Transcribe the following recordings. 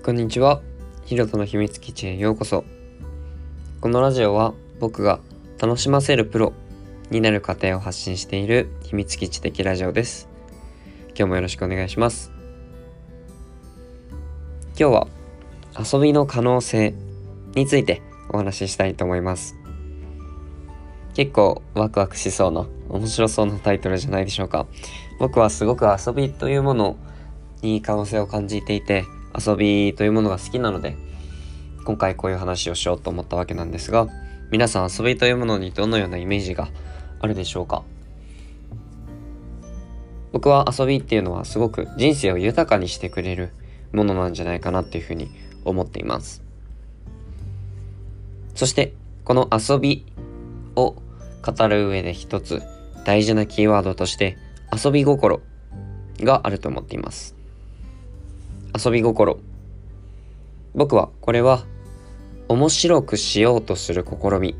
こんにちは。ヒロトの秘密基地へようこそ。このラジオは僕が楽しませるプロになる過程を発信している秘密基地的ラジオです。今日もよろしくお願いします。今日は遊びの可能性についてお話ししたいと思います。結構ワクワクしそうな面白そうなタイトルじゃないでしょうか。僕はすごく遊びというものに可能性を感じていて遊びというものが好きなので今回こういう話をしようと思ったわけなんですが皆さん遊びというものにどのようなイメージがあるでしょうか？僕は遊びっていうのはすごく人生を豊かにしてくれるものなんじゃないかなっていうふうに思っています。そしてこの遊びを語る上で一つ大事なキーワードとして遊び心があると思っています。遊び心。僕はこれは面白くしようとする試み。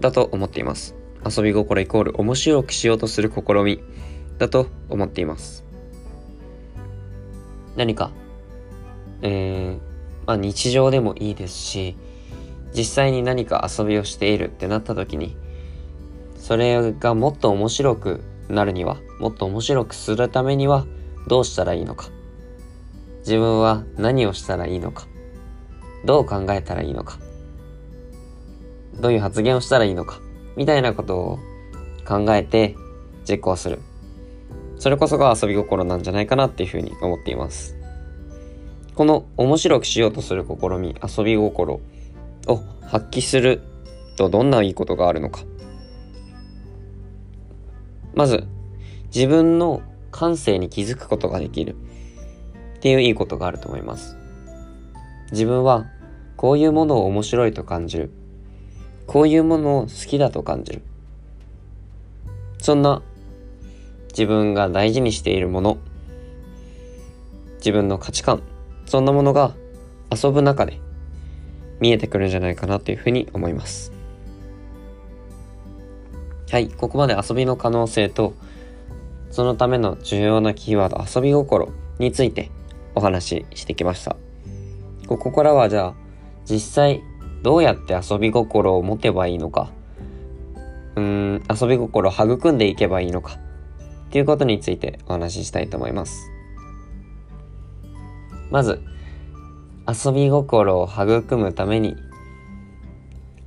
だと思っています。遊び心イコール面白くしようとする試み。だと思っています。何かえー、まあ日常でもいいですし実際に何か遊びをしているってなった時にそれがもっと面白くなるにはもっと面白くするためにはどうしたらいいのか。自分は何をしたらいいのか。どう考えたらいいのか。どういう発言をしたらいいのか。みたいなことを考えて実行する。それこそが遊び心なんじゃないかなっていうふうに思っています。この面白くしようとする試み遊び心を発揮するとどんないいことがあるのか。まず自分の感性に気づくことができる。っていういいことがあると思います。自分はこういうものを面白いと感じる。こういうものを好きだと感じる。そんな自分が大事にしているもの。自分の価値観。そんなものが遊ぶ中で見えてくるんじゃないかなというふうに思います。はいここまで遊びの可能性とそのための重要なキーワード遊び心についてお話ししてきました。ここからはじゃあ実際どうやって遊び心を持てばいいのか。うーん遊び心を育んでいけばいいのか。っていうことについてお話ししたいと思います。まず遊び心を育むために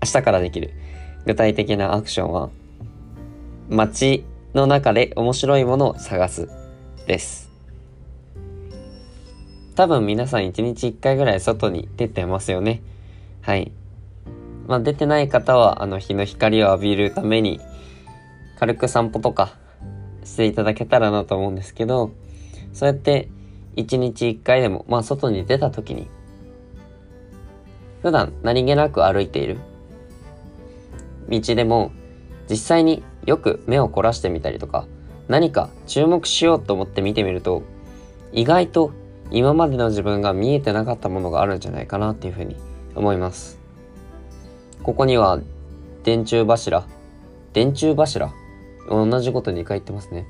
明日からできる具体的なアクションは街の中で面白いものを探すです。多分皆さん一日一回ぐらい外に出てますよね。はい。まあ出てない方はあの日の光を浴びるために軽く散歩とかしていただけたらなと思うんですけどそうやって一日一回でもまあ外に出た時に普段何気なく歩いている道でも実際によく目を凝らしてみたりとか何か注目しようと思って見てみると意外と今までの自分が見えてなかったものがあるんじゃないかなっていうふうに思います。ここには電柱柱。電柱柱。同じこと2回言ってますね。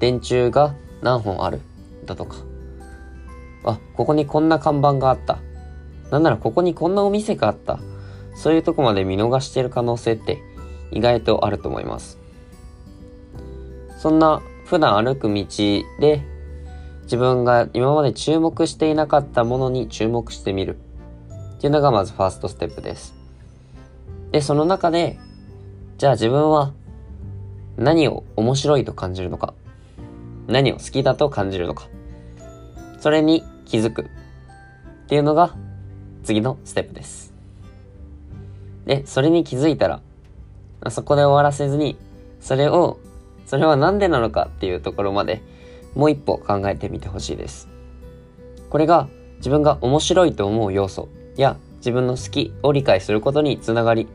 電柱が何本ある？だとか。あここにこんな看板があった。なんならここにこんなお店があった。そういうとこまで見逃してる可能性って意外とあると思います。そんな普段歩く道で自分が今まで注目していなかったものに注目してみる。っていうのがまずファーストステップです。でその中でじゃあ自分は何を面白いと感じるのか？何を好きだと感じるのか？それに気づく。っていうのが次のステップです。でそれに気づいたらそこで終わらせずにそれをそれは何でなのかっていうところまでもう一歩考えてみてほしいです。これが自分が面白いと思う要素や自分の好きを理解することにつながり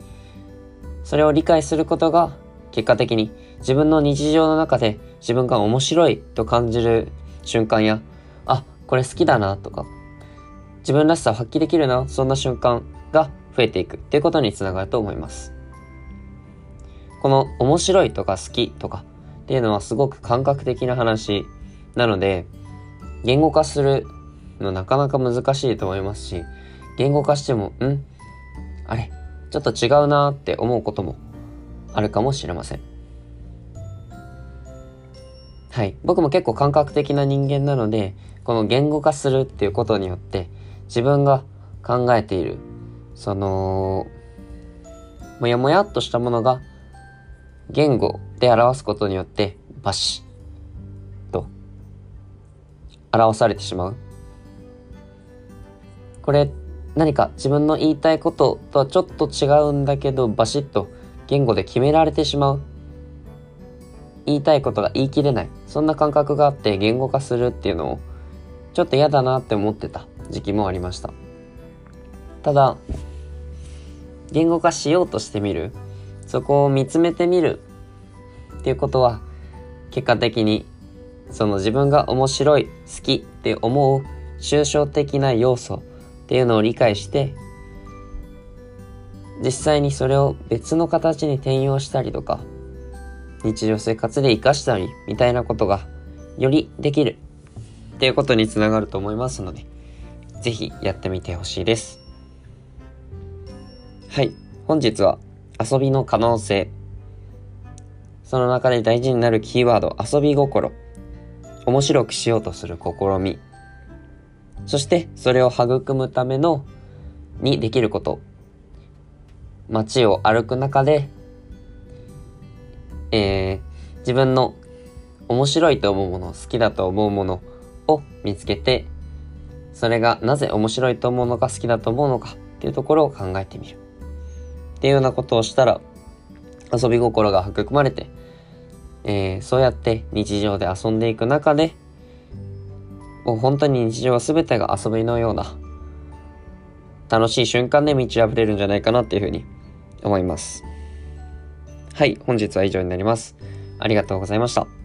それを理解することが結果的に自分の日常の中で自分が面白いと感じる瞬間やあこれ好きだなとか自分らしさを発揮できるなそんな瞬間が増えていくっていうことにつながると思います。この面白いとか好きとかっていうのはすごく感覚的な話。なので言語化するのなかなか難しいと思いますし、言語化しても、ん？あれ？ちょっと違うなって思うこともあるかもしれません。はい。僕も結構感覚的な人間なので、この言語化するっていうことによって、自分が考えている、その、もやもやっとしたものが、言語で表すことによって、バシッ表されてしまう？これ、何か自分の言いたいこととはちょっと違うんだけど、バシッと言語で決められてしまう？言いたいことが言い切れない？そんな感覚があって言語化するっていうのをちょっと嫌だなって思ってた時期もありました。ただ、言語化しようとしてみる？そこを見つめてみるっていうことは結果的にその自分が面白い、好きって思う抽象的な要素っていうのを理解して実際にそれを別の形に転用したりとか日常生活で活かしたりみたいなことがよりできるっていうことにつながると思いますのでぜひやってみてほしいです。はい。本日は遊びの可能性。その中で大事になるキーワード遊び心。面白くしようとする試みそしてそれを育むためのにできること街を歩く中でえー、自分の面白いと思うもの、好きだと思うものを見つけて、それがなぜ面白いと思うのか好きだと思うのかっていうところを考えてみる。っていうようなことをしたら、遊び心が育まれて、えー、そうやって日常で遊んでいく中で、もう本当に日常は全てが遊びのような、楽しい瞬間で満ち溢れるんじゃないかなっていうふうに思います。はい、本日は以上になります。ありがとうございました。